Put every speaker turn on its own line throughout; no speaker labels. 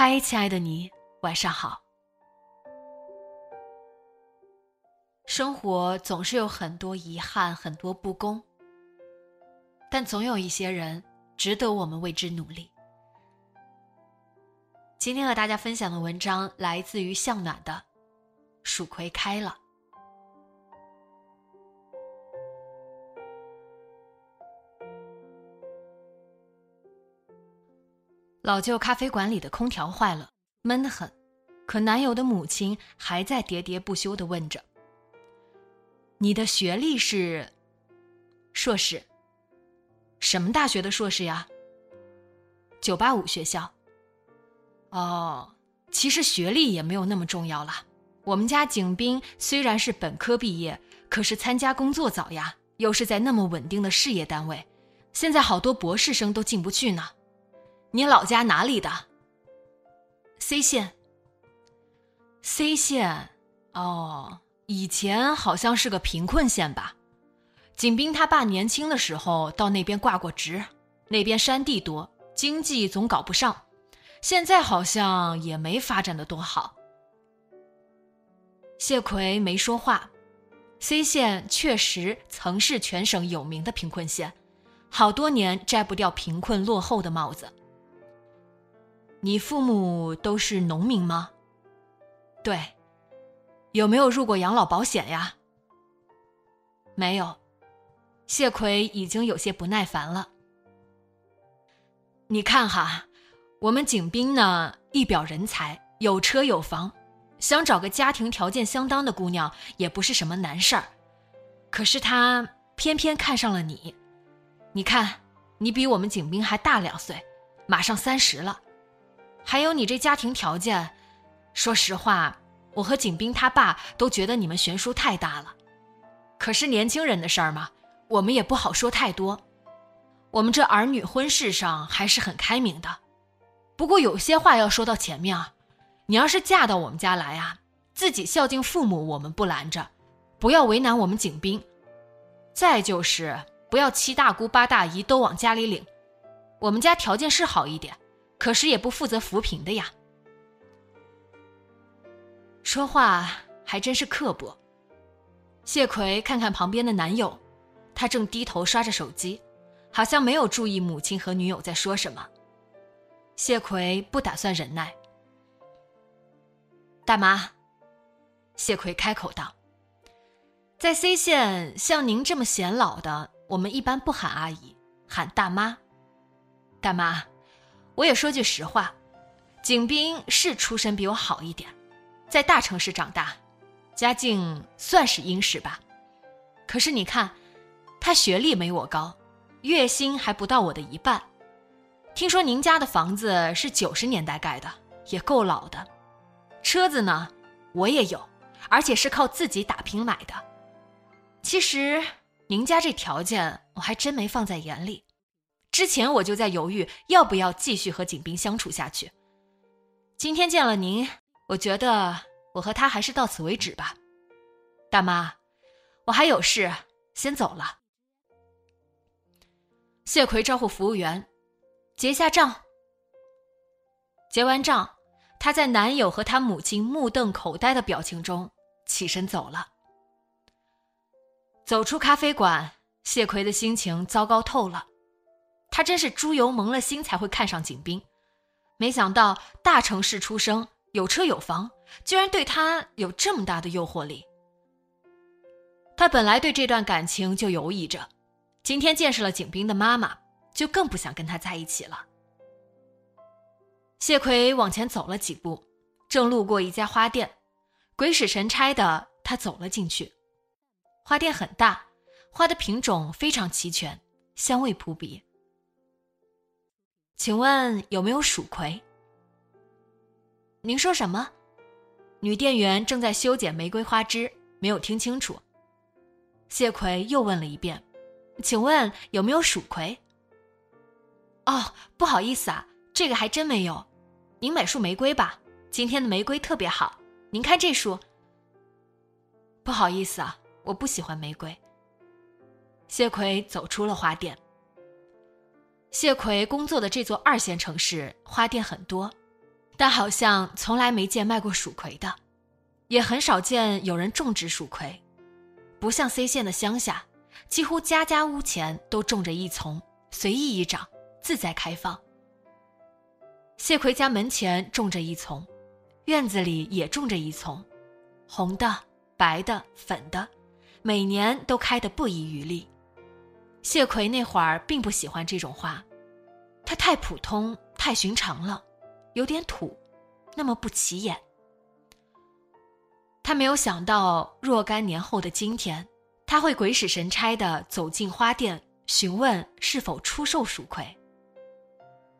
嗨，亲爱的你，晚上好。生活总是有很多遗憾，很多不公，但总有一些人值得我们为之努力。今天和大家分享的文章来自于向暖的《蜀葵开了》。老旧咖啡馆里的空调坏了，闷得很。可男友的母亲还在喋喋不休地问着：“你的学历是硕士？什么大学的硕士呀？九八五学校。哦，其实学历也没有那么重要了。我们家景斌虽然是本科毕业，可是参加工作早呀，又是在那么稳定的事业单位，现在好多博士生都进不去呢。”你老家哪里的？C 县。C 县，哦，以前好像是个贫困县吧。景斌他爸年轻的时候到那边挂过职，那边山地多，经济总搞不上。现在好像也没发展的多好。谢奎没说话。C 县确实曾是全省有名的贫困县，好多年摘不掉贫困落后的帽子。你父母都是农民吗？对，有没有入过养老保险呀？没有。谢奎已经有些不耐烦了。你看哈，我们景斌呢，一表人才，有车有房，想找个家庭条件相当的姑娘也不是什么难事儿。可是他偏偏看上了你。你看，你比我们景斌还大两岁，马上三十了。还有你这家庭条件，说实话，我和景斌他爸都觉得你们悬殊太大了。可是年轻人的事儿嘛，我们也不好说太多。我们这儿女婚事上还是很开明的。不过有些话要说到前面啊，你要是嫁到我们家来啊，自己孝敬父母我们不拦着，不要为难我们景斌。再就是不要七大姑八大姨都往家里领，我们家条件是好一点。可是也不负责扶贫的呀，说话还真是刻薄。谢奎看看旁边的男友，他正低头刷着手机，好像没有注意母亲和女友在说什么。谢奎不打算忍耐。大妈，谢奎开口道：“在 C 县，像您这么显老的，我们一般不喊阿姨，喊大妈。大妈。”我也说句实话，景斌是出身比我好一点，在大城市长大，家境算是殷实吧。可是你看，他学历没我高，月薪还不到我的一半。听说您家的房子是九十年代盖的，也够老的。车子呢，我也有，而且是靠自己打拼买的。其实您家这条件，我还真没放在眼里。之前我就在犹豫要不要继续和景斌相处下去。今天见了您，我觉得我和他还是到此为止吧。大妈，我还有事，先走了。谢奎招呼服务员结下账。结完账，他在男友和他母亲目瞪口呆的表情中起身走了。走出咖啡馆，谢奎的心情糟糕透了。他真是猪油蒙了心才会看上景斌，没想到大城市出生，有车有房，居然对他有这么大的诱惑力。他本来对这段感情就犹疑着，今天见识了景斌的妈妈，就更不想跟他在一起了。谢奎往前走了几步，正路过一家花店，鬼使神差的他走了进去。花店很大，花的品种非常齐全，香味扑鼻。请问有没有蜀葵？您说什么？女店员正在修剪玫瑰花枝，没有听清楚。谢奎又问了一遍：“请问有没有蜀葵？”哦，不好意思啊，这个还真没有。您买束玫瑰吧，今天的玫瑰特别好。您看这束。不好意思啊，我不喜欢玫瑰。谢奎走出了花店。谢奎工作的这座二线城市花店很多，但好像从来没见卖过蜀葵的，也很少见有人种植蜀葵，不像 C 县的乡下，几乎家家屋前都种着一丛，随意一长，自在开放。谢奎家门前种着一丛，院子里也种着一丛，红的、白的、粉的，每年都开得不遗余力。谢奎那会儿并不喜欢这种花，它太普通、太寻常了，有点土，那么不起眼。他没有想到若干年后的今天，他会鬼使神差的走进花店，询问是否出售蜀葵。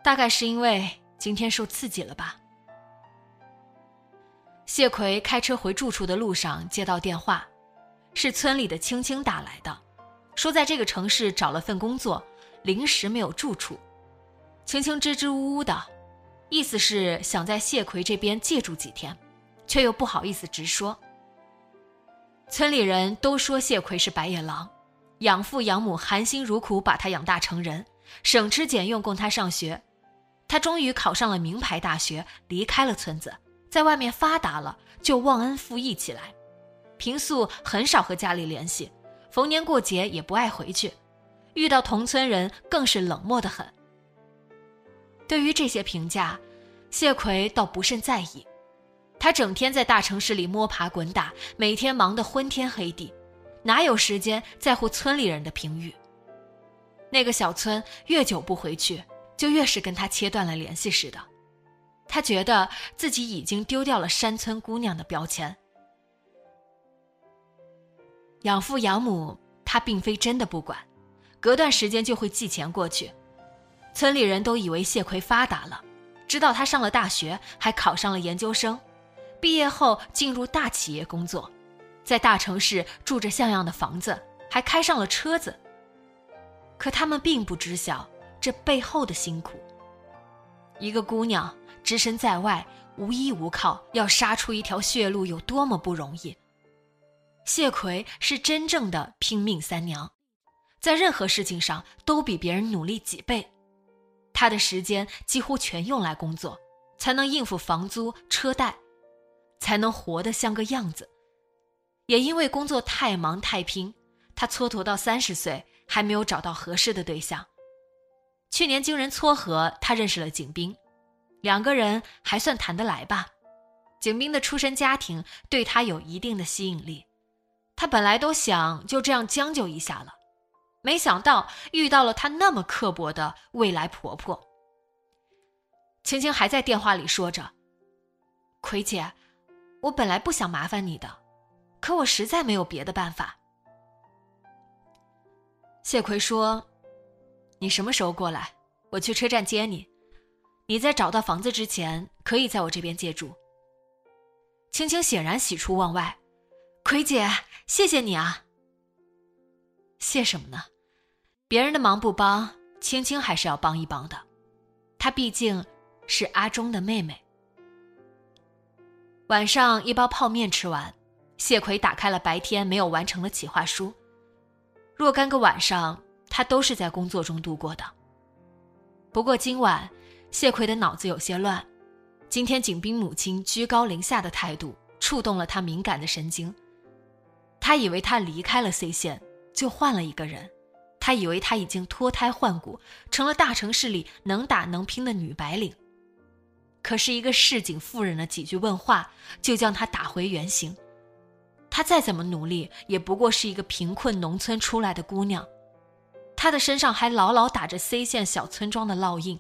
大概是因为今天受刺激了吧。谢奎开车回住处的路上接到电话，是村里的青青打来的。说在这个城市找了份工作，临时没有住处。青青支支吾吾的，意思是想在谢奎这边借住几天，却又不好意思直说。村里人都说谢奎是白眼狼，养父养母含辛茹苦把他养大成人，省吃俭用供他上学，他终于考上了名牌大学，离开了村子，在外面发达了，就忘恩负义起来，平素很少和家里联系。逢年过节也不爱回去，遇到同村人更是冷漠的很。对于这些评价，谢奎倒不甚在意。他整天在大城市里摸爬滚打，每天忙得昏天黑地，哪有时间在乎村里人的评语？那个小村越久不回去，就越是跟他切断了联系似的。他觉得自己已经丢掉了山村姑娘的标签。养父养母，他并非真的不管，隔段时间就会寄钱过去。村里人都以为谢奎发达了，知道他上了大学，还考上了研究生，毕业后进入大企业工作，在大城市住着像样的房子，还开上了车子。可他们并不知晓这背后的辛苦。一个姑娘只身在外，无依无靠，要杀出一条血路有多么不容易。谢奎是真正的拼命三娘，在任何事情上都比别人努力几倍。他的时间几乎全用来工作，才能应付房租、车贷，才能活得像个样子。也因为工作太忙太拼，他蹉跎到三十岁还没有找到合适的对象。去年经人撮合，他认识了景斌，两个人还算谈得来吧。景斌的出身家庭对他有一定的吸引力。他本来都想就这样将就一下了，没想到遇到了他那么刻薄的未来婆婆。青青还在电话里说着：“葵姐，我本来不想麻烦你的，可我实在没有别的办法。”谢奎说：“你什么时候过来？我去车站接你。你在找到房子之前，可以在我这边借住。”青青显然喜出望外。葵姐，谢谢你啊。谢什么呢？别人的忙不帮，青青还是要帮一帮的。她毕竟是阿忠的妹妹。晚上一包泡面吃完，谢奎打开了白天没有完成的企划书。若干个晚上，他都是在工作中度过的。不过今晚，谢奎的脑子有些乱。今天景斌母亲居高临下的态度，触动了他敏感的神经。他以为他离开了 C 县，就换了一个人。他以为他已经脱胎换骨，成了大城市里能打能拼的女白领。可是，一个市井妇人的几句问话，就将他打回原形。他再怎么努力，也不过是一个贫困农村出来的姑娘，她的身上还牢牢打着 C 县小村庄的烙印。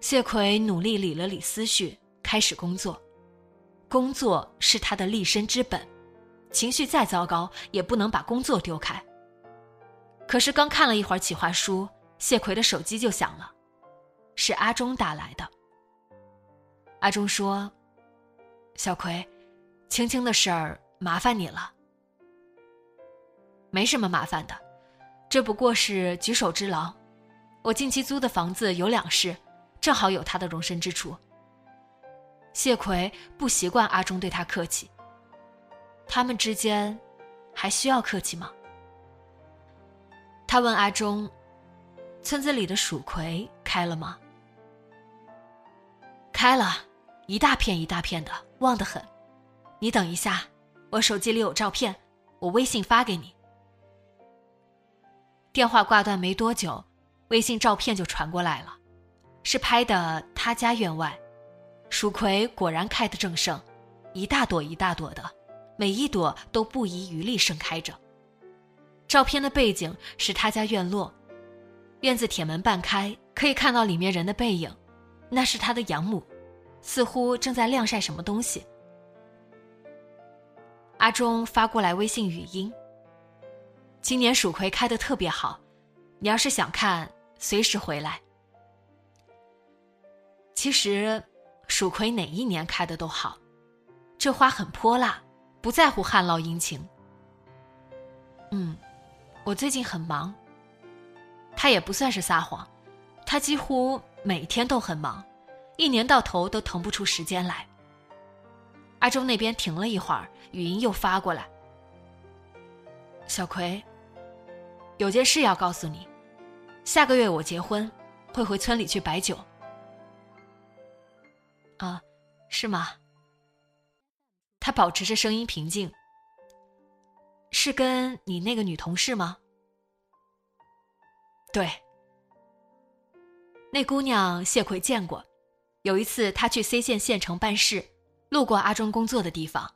谢奎努力理了理思绪，开始工作。工作是他的立身之本，情绪再糟糕也不能把工作丢开。可是刚看了一会儿企划书，谢奎的手机就响了，是阿忠打来的。阿忠说：“小葵，青青的事儿麻烦你了。没什么麻烦的，这不过是举手之劳。我近期租的房子有两室。”正好有他的容身之处。谢奎不习惯阿忠对他客气。他们之间还需要客气吗？他问阿忠：“村子里的蜀葵开了吗？”开了，一大片一大片的，旺得很。你等一下，我手机里有照片，我微信发给你。电话挂断没多久，微信照片就传过来了。是拍的他家院外，蜀葵果然开得正盛，一大朵一大朵的，每一朵都不遗余力盛开着。照片的背景是他家院落，院子铁门半开，可以看到里面人的背影，那是他的养母，似乎正在晾晒什么东西。阿忠发过来微信语音：“今年蜀葵开得特别好，你要是想看，随时回来。”其实，蜀葵哪一年开的都好，这花很泼辣，不在乎旱涝阴晴。嗯，我最近很忙。他也不算是撒谎，他几乎每天都很忙，一年到头都腾不出时间来。阿忠那边停了一会儿，语音又发过来：“小葵，有件事要告诉你，下个月我结婚，会回村里去摆酒。”啊，是吗？他保持着声音平静。是跟你那个女同事吗？对。那姑娘谢奎见过，有一次他去 C 县县城办事，路过阿忠工作的地方，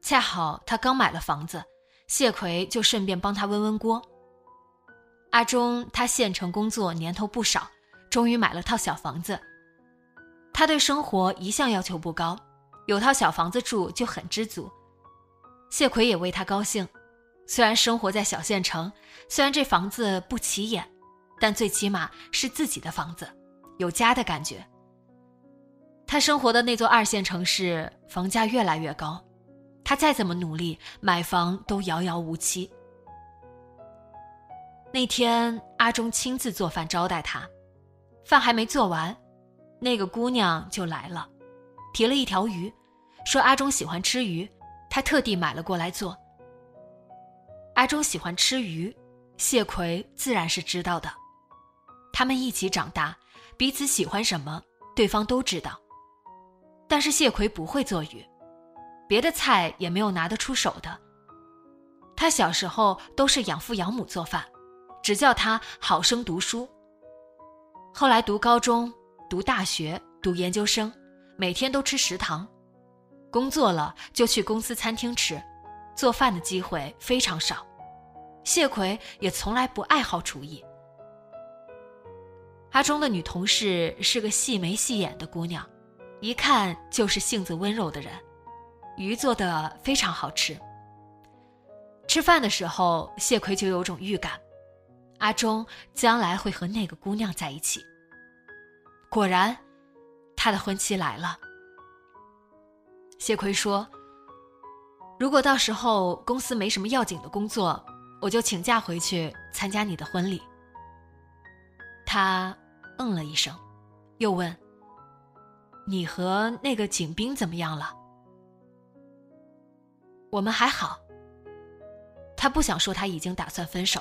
恰好他刚买了房子，谢奎就顺便帮他温温锅。阿忠他县城工作年头不少，终于买了套小房子。他对生活一向要求不高，有套小房子住就很知足。谢奎也为他高兴，虽然生活在小县城，虽然这房子不起眼，但最起码是自己的房子，有家的感觉。他生活的那座二线城市房价越来越高，他再怎么努力买房都遥遥无期。那天阿忠亲自做饭招待他，饭还没做完。那个姑娘就来了，提了一条鱼，说阿忠喜欢吃鱼，他特地买了过来做。阿忠喜欢吃鱼，谢奎自然是知道的。他们一起长大，彼此喜欢什么，对方都知道。但是谢奎不会做鱼，别的菜也没有拿得出手的。他小时候都是养父养母做饭，只叫他好生读书。后来读高中。读大学、读研究生，每天都吃食堂，工作了就去公司餐厅吃，做饭的机会非常少。谢奎也从来不爱好厨艺。阿忠的女同事是个细眉细眼的姑娘，一看就是性子温柔的人，鱼做的非常好吃。吃饭的时候，谢奎就有种预感，阿忠将来会和那个姑娘在一起。果然，他的婚期来了。谢奎说：“如果到时候公司没什么要紧的工作，我就请假回去参加你的婚礼。”他嗯了一声，又问：“你和那个景斌怎么样了？”我们还好。他不想说他已经打算分手。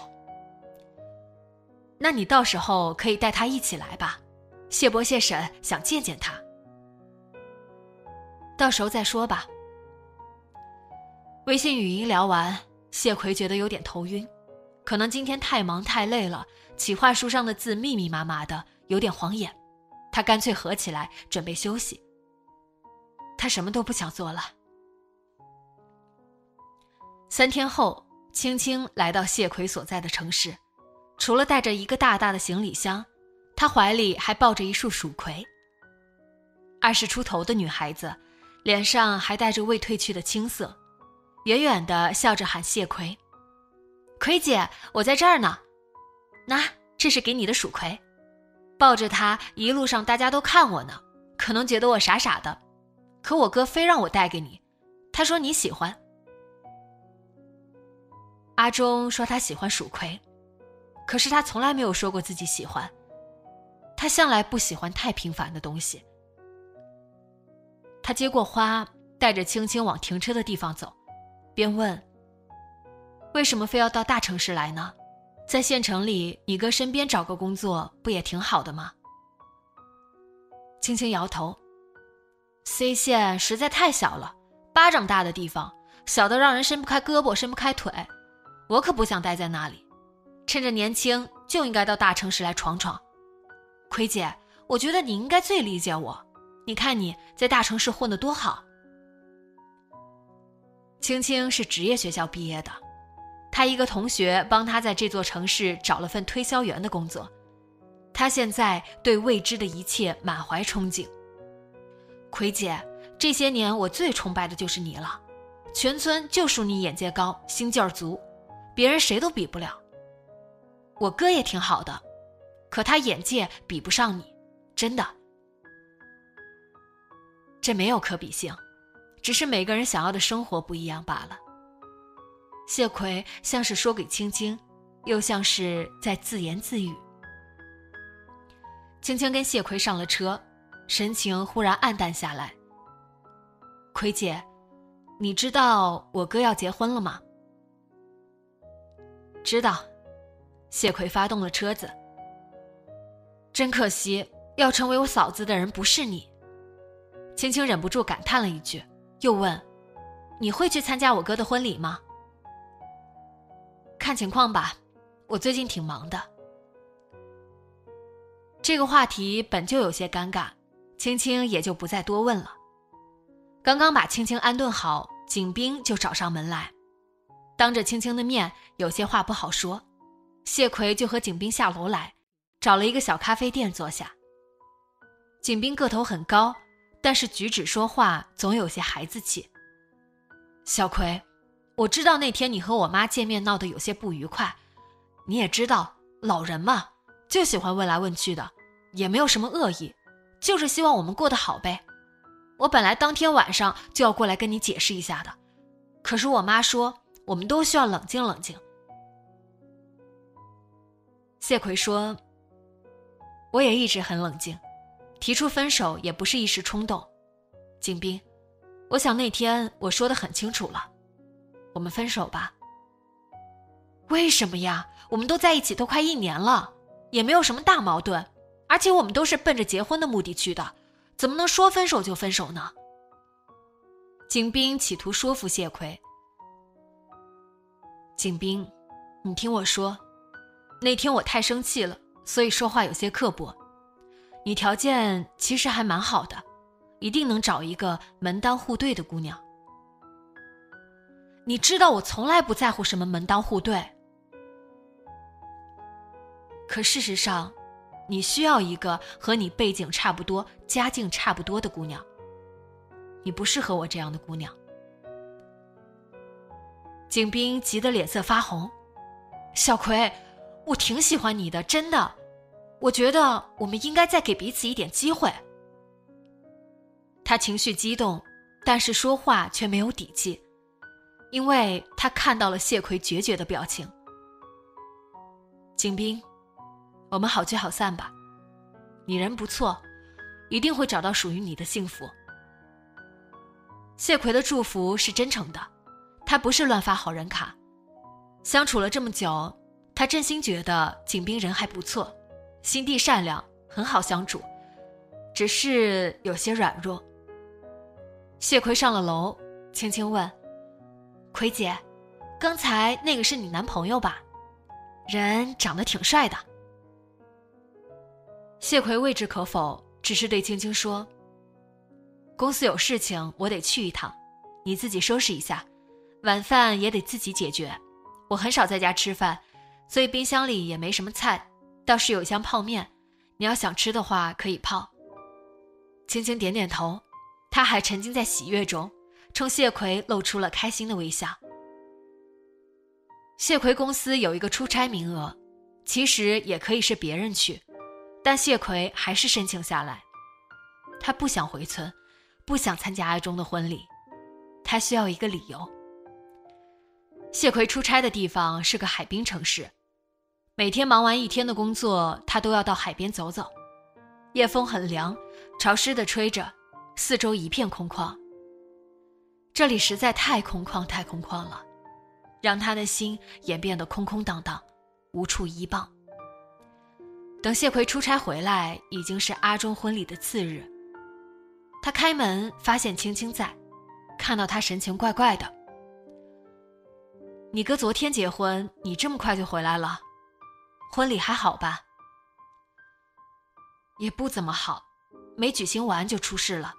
那你到时候可以带他一起来吧。谢伯谢婶想见见他，到时候再说吧。微信语音聊完，谢奎觉得有点头晕，可能今天太忙太累了，企划书上的字密密麻麻的，有点晃眼。他干脆合起来准备休息。他什么都不想做了。三天后，青青来到谢奎所在的城市，除了带着一个大大的行李箱，她怀里还抱着一束蜀葵。二十出头的女孩子，脸上还带着未褪去的青涩，远远的笑着喊谢奎：“葵姐，我在这儿呢。那这是给你的蜀葵。”抱着它一路上，大家都看我呢，可能觉得我傻傻的，可我哥非让我带给你，他说你喜欢。阿忠说他喜欢蜀葵，可是他从来没有说过自己喜欢。他向来不喜欢太平凡的东西。他接过花，带着青青往停车的地方走，边问：“为什么非要到大城市来呢？在县城里，你哥身边找个工作不也挺好的吗？”青青摇头：“C 县实在太小了，巴掌大的地方，小的让人伸不开胳膊，伸不开腿。”我可不想待在那里，趁着年轻就应该到大城市来闯闯。葵姐，我觉得你应该最理解我。你看你在大城市混得多好。青青是职业学校毕业的，她一个同学帮她在这座城市找了份推销员的工作，她现在对未知的一切满怀憧憬。葵姐，这些年我最崇拜的就是你了，全村就属你眼界高，心劲儿足。别人谁都比不了。我哥也挺好的，可他眼界比不上你，真的。这没有可比性，只是每个人想要的生活不一样罢了。谢奎像是说给青青，又像是在自言自语。青青跟谢奎上了车，神情忽然暗淡下来。奎姐，你知道我哥要结婚了吗？知道，谢奎发动了车子。真可惜，要成为我嫂子的人不是你。青青忍不住感叹了一句，又问：“你会去参加我哥的婚礼吗？”看情况吧，我最近挺忙的。这个话题本就有些尴尬，青青也就不再多问了。刚刚把青青安顿好，景斌就找上门来。当着青青的面，有些话不好说。谢奎就和景斌下楼来，找了一个小咖啡店坐下。景斌个头很高，但是举止说话总有些孩子气。小葵，我知道那天你和我妈见面闹得有些不愉快，你也知道老人嘛，就喜欢问来问去的，也没有什么恶意，就是希望我们过得好呗。我本来当天晚上就要过来跟你解释一下的，可是我妈说。我们都需要冷静冷静。谢奎说：“我也一直很冷静，提出分手也不是一时冲动。景斌，我想那天我说的很清楚了，我们分手吧。为什么呀？我们都在一起都快一年了，也没有什么大矛盾，而且我们都是奔着结婚的目的去的，怎么能说分手就分手呢？”景斌企图说服谢奎。景斌，你听我说，那天我太生气了，所以说话有些刻薄。你条件其实还蛮好的，一定能找一个门当户对的姑娘。你知道我从来不在乎什么门当户对，可事实上，你需要一个和你背景差不多、家境差不多的姑娘。你不适合我这样的姑娘。景斌急得脸色发红，小葵，我挺喜欢你的，真的，我觉得我们应该再给彼此一点机会。他情绪激动，但是说话却没有底气，因为他看到了谢奎决绝的表情。景斌，我们好聚好散吧，你人不错，一定会找到属于你的幸福。谢奎的祝福是真诚的。他不是乱发好人卡，相处了这么久，他真心觉得景斌人还不错，心地善良，很好相处，只是有些软弱。谢奎上了楼，轻轻问：“奎姐，刚才那个是你男朋友吧？人长得挺帅的。”谢奎未置可否，只是对青青说：“公司有事情，我得去一趟，你自己收拾一下。”晚饭也得自己解决。我很少在家吃饭，所以冰箱里也没什么菜，倒是有箱泡面。你要想吃的话，可以泡。青青点点头，他还沉浸在喜悦中，冲谢奎露出了开心的微笑。谢奎公司有一个出差名额，其实也可以是别人去，但谢奎还是申请下来。他不想回村，不想参加阿忠的婚礼，他需要一个理由。谢奎出差的地方是个海滨城市，每天忙完一天的工作，他都要到海边走走。夜风很凉，潮湿的吹着，四周一片空旷。这里实在太空旷，太空旷了。让他的心也变得空空荡荡，无处依傍。等谢奎出差回来，已经是阿忠婚礼的次日。他开门发现青青在，看到他神情怪怪的。你哥昨天结婚，你这么快就回来了？婚礼还好吧？也不怎么好，没举行完就出事了。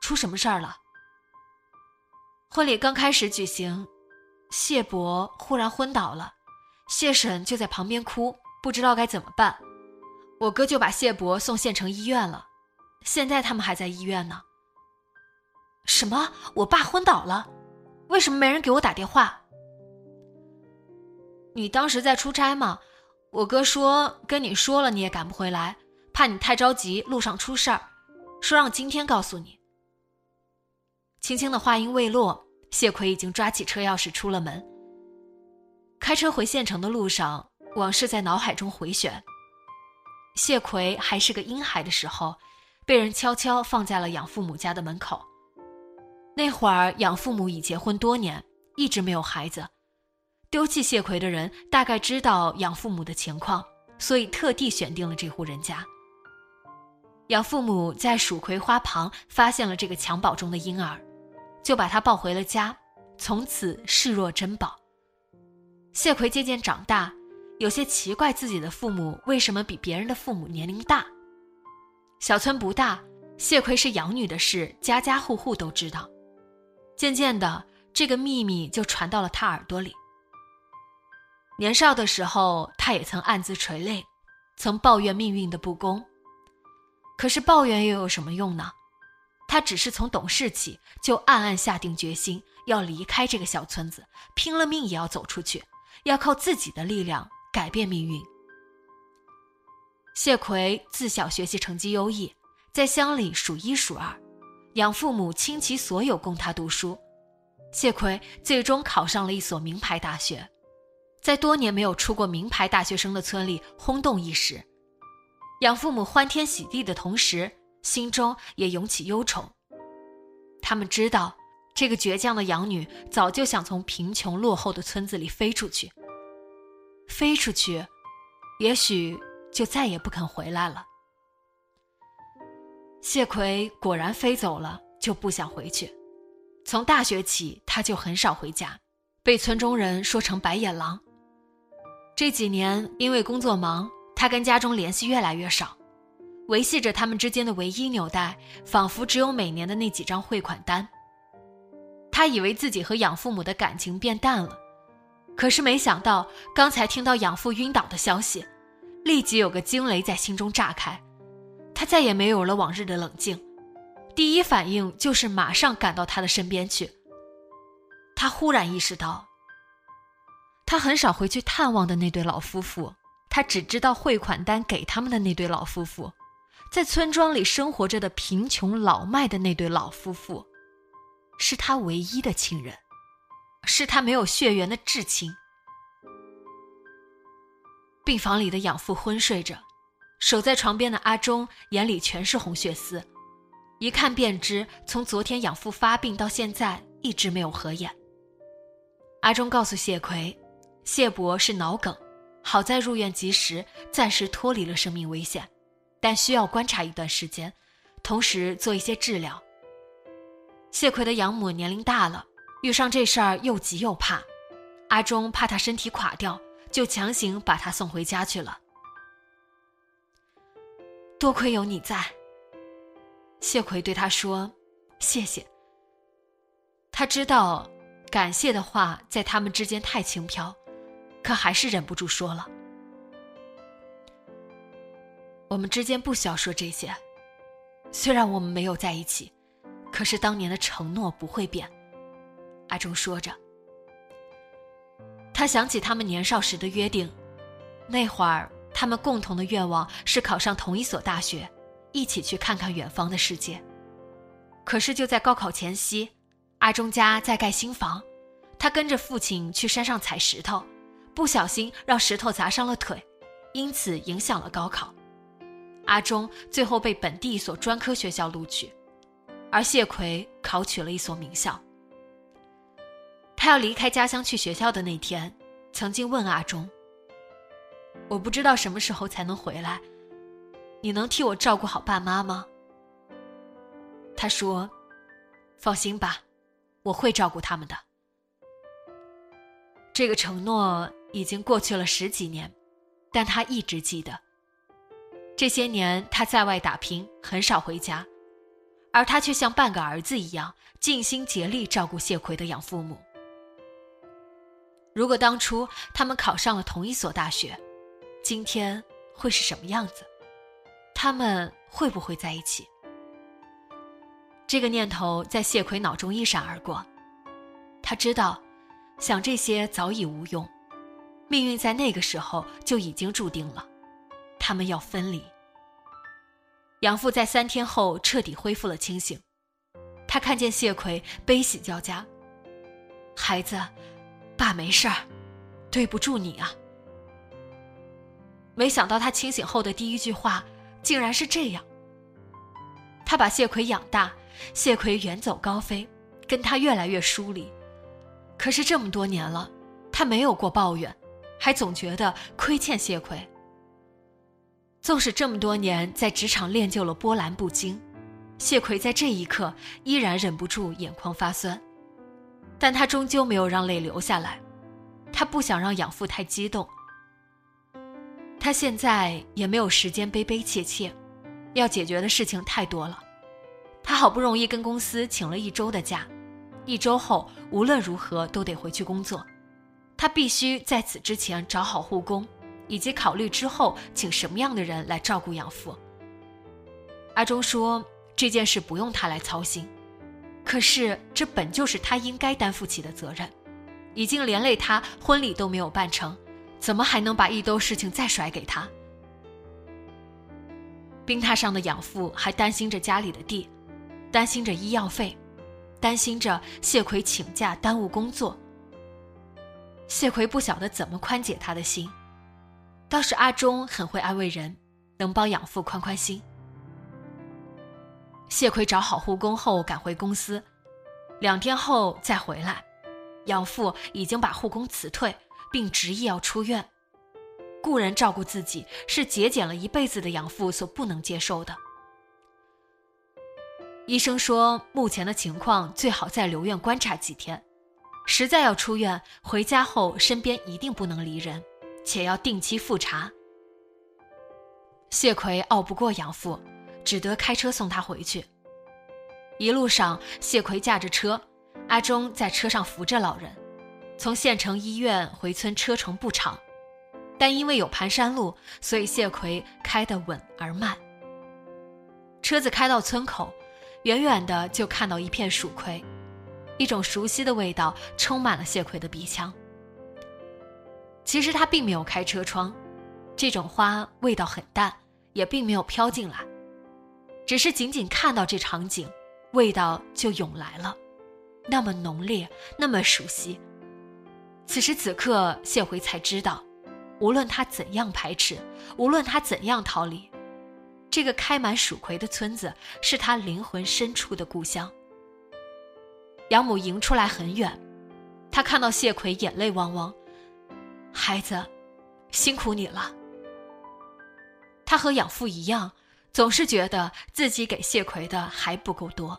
出什么事儿了？婚礼刚开始举行。谢伯忽然昏倒了，谢婶就在旁边哭，不知道该怎么办。我哥就把谢伯送县城医院了，现在他们还在医院呢。什么？我爸昏倒了？为什么没人给我打电话？你当时在出差吗？我哥说跟你说了，你也赶不回来，怕你太着急，路上出事儿，说让今天告诉你。青青的话音未落。谢奎已经抓起车钥匙出了门。开车回县城的路上，往事在脑海中回旋。谢奎还是个婴孩的时候，被人悄悄放在了养父母家的门口。那会儿养父母已结婚多年，一直没有孩子。丢弃谢奎的人大概知道养父母的情况，所以特地选定了这户人家。养父母在蜀葵花旁发现了这个襁褓中的婴儿。就把他抱回了家，从此视若珍宝。谢奎渐渐长大，有些奇怪自己的父母为什么比别人的父母年龄大。小村不大，谢奎是养女的事，家家户户都知道。渐渐的，这个秘密就传到了他耳朵里。年少的时候，他也曾暗自垂泪，曾抱怨命运的不公。可是抱怨又有什么用呢？他只是从懂事起就暗暗下定决心要离开这个小村子，拼了命也要走出去，要靠自己的力量改变命运。谢奎自小学习成绩优异，在乡里数一数二，养父母倾其所有供他读书。谢奎最终考上了一所名牌大学，在多年没有出过名牌大学生的村里轰动一时。养父母欢天喜地的同时。心中也涌起忧愁。他们知道，这个倔强的养女早就想从贫穷落后的村子里飞出去。飞出去，也许就再也不肯回来了。谢奎果然飞走了，就不想回去。从大学起，他就很少回家，被村中人说成白眼狼。这几年因为工作忙，他跟家中联系越来越少。维系着他们之间的唯一纽带，仿佛只有每年的那几张汇款单。他以为自己和养父母的感情变淡了，可是没想到，刚才听到养父晕倒的消息，立即有个惊雷在心中炸开。他再也没有了往日的冷静，第一反应就是马上赶到他的身边去。他忽然意识到，他很少回去探望的那对老夫妇，他只知道汇款单给他们的那对老夫妇。在村庄里生活着的贫穷老迈的那对老夫妇，是他唯一的亲人，是他没有血缘的至亲。病房里的养父昏睡着，守在床边的阿忠眼里全是红血丝，一看便知从昨天养父发病到现在一直没有合眼。阿忠告诉谢奎，谢伯是脑梗，好在入院及时，暂时脱离了生命危险。但需要观察一段时间，同时做一些治疗。谢奎的养母年龄大了，遇上这事儿又急又怕，阿忠怕他身体垮掉，就强行把他送回家去了。多亏有你在，谢奎对他说：“谢谢。”他知道感谢的话在他们之间太轻飘，可还是忍不住说了。我们之间不需要说这些，虽然我们没有在一起，可是当年的承诺不会变。阿忠说着，他想起他们年少时的约定，那会儿他们共同的愿望是考上同一所大学，一起去看看远方的世界。可是就在高考前夕，阿忠家在盖新房，他跟着父亲去山上采石头，不小心让石头砸伤了腿，因此影响了高考。阿忠最后被本地一所专科学校录取，而谢奎考取了一所名校。他要离开家乡去学校的那天，曾经问阿忠：“我不知道什么时候才能回来，你能替我照顾好爸妈吗？”他说：“放心吧，我会照顾他们的。”这个承诺已经过去了十几年，但他一直记得。这些年他在外打拼，很少回家，而他却像半个儿子一样尽心竭力照顾谢奎的养父母。如果当初他们考上了同一所大学，今天会是什么样子？他们会不会在一起？这个念头在谢奎脑中一闪而过。他知道，想这些早已无用，命运在那个时候就已经注定了，他们要分离。养父在三天后彻底恢复了清醒，他看见谢奎悲喜交加，孩子。爸没事儿，对不住你啊！没想到他清醒后的第一句话竟然是这样。他把谢奎养大，谢奎远走高飞，跟他越来越疏离。可是这么多年了，他没有过抱怨，还总觉得亏欠谢奎。纵使这么多年在职场练就了波澜不惊，谢奎在这一刻依然忍不住眼眶发酸。但他终究没有让泪流下来，他不想让养父太激动。他现在也没有时间悲悲切切，要解决的事情太多了。他好不容易跟公司请了一周的假，一周后无论如何都得回去工作。他必须在此之前找好护工，以及考虑之后请什么样的人来照顾养父。阿忠说这件事不用他来操心。可是，这本就是他应该担负起的责任，已经连累他婚礼都没有办成，怎么还能把一兜事情再甩给他？冰榻上的养父还担心着家里的地，担心着医药费，担心着谢奎请假耽误工作。谢奎不晓得怎么宽解他的心，倒是阿忠很会安慰人，能帮养父宽宽心。谢奎找好护工后赶回公司，两天后再回来，养父已经把护工辞退，并执意要出院。雇人照顾自己是节俭了一辈子的养父所不能接受的。医生说，目前的情况最好再留院观察几天，实在要出院，回家后身边一定不能离人，且要定期复查。谢奎拗不过养父。只得开车送他回去。一路上，谢奎驾着车，阿忠在车上扶着老人。从县城医院回村车程不长，但因为有盘山路，所以谢奎开得稳而慢。车子开到村口，远远的就看到一片蜀葵，一种熟悉的味道充满了谢奎的鼻腔。其实他并没有开车窗，这种花味道很淡，也并没有飘进来。只是仅仅看到这场景，味道就涌来了，那么浓烈，那么熟悉。此时此刻，谢回才知道，无论他怎样排斥，无论他怎样逃离，这个开满蜀葵的村子是他灵魂深处的故乡。养母迎出来很远，他看到谢奎眼泪汪汪，孩子，辛苦你了。他和养父一样。总是觉得自己给谢奎的还不够多。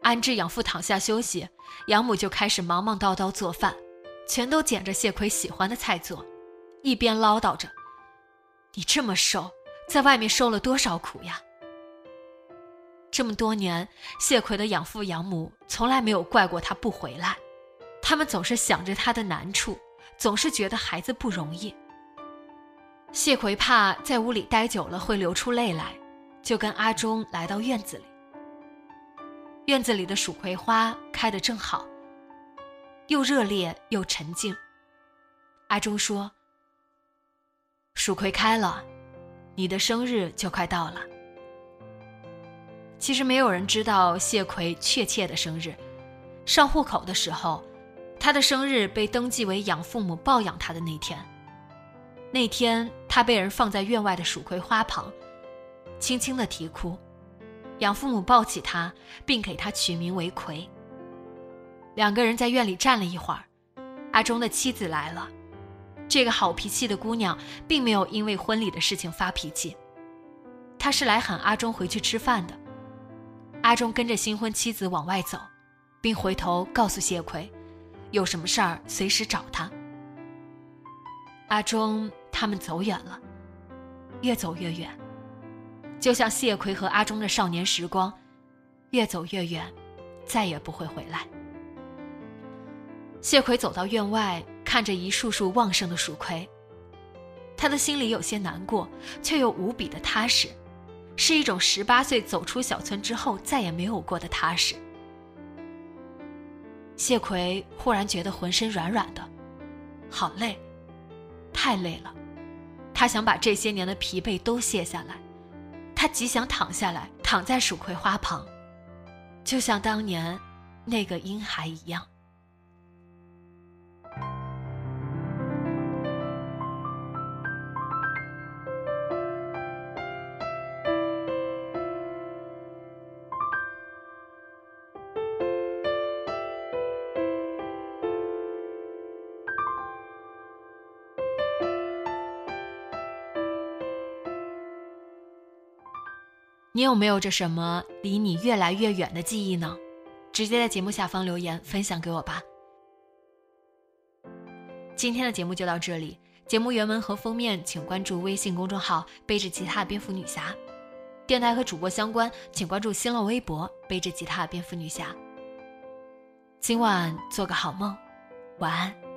安置养父躺下休息，养母就开始忙忙叨叨做饭，全都捡着谢奎喜欢的菜做，一边唠叨着：“你这么瘦，在外面受了多少苦呀？”这么多年，谢奎的养父养母从来没有怪过他不回来，他们总是想着他的难处，总是觉得孩子不容易。谢奎怕在屋里待久了会流出泪来，就跟阿忠来到院子里。院子里的蜀葵花开得正好，又热烈又沉静。阿忠说：“蜀葵开了，你的生日就快到了。”其实没有人知道谢奎确切的生日。上户口的时候，他的生日被登记为养父母抱养他的那天。那天，他被人放在院外的蜀葵花旁，轻轻的啼哭。养父母抱起他，并给他取名为葵。两个人在院里站了一会儿，阿忠的妻子来了。这个好脾气的姑娘，并没有因为婚礼的事情发脾气，她是来喊阿忠回去吃饭的。阿忠跟着新婚妻子往外走，并回头告诉谢奎，有什么事儿随时找他。阿忠他们走远了，越走越远，就像谢奎和阿忠的少年时光，越走越远，再也不会回来。谢奎走到院外，看着一束束旺盛的蜀葵，他的心里有些难过，却又无比的踏实。是一种十八岁走出小村之后再也没有过的踏实。谢奎忽然觉得浑身软软的，好累，太累了。他想把这些年的疲惫都卸下来，他极想躺下来，躺在蜀葵花旁，就像当年那个婴孩一样。你有没有着什么离你越来越远的记忆呢？直接在节目下方留言分享给我吧。今天的节目就到这里，节目原文和封面请关注微信公众号“背着吉他蝙蝠女侠”，电台和主播相关请关注新浪微博“背着吉他蝙蝠女侠”。今晚做个好梦，晚安。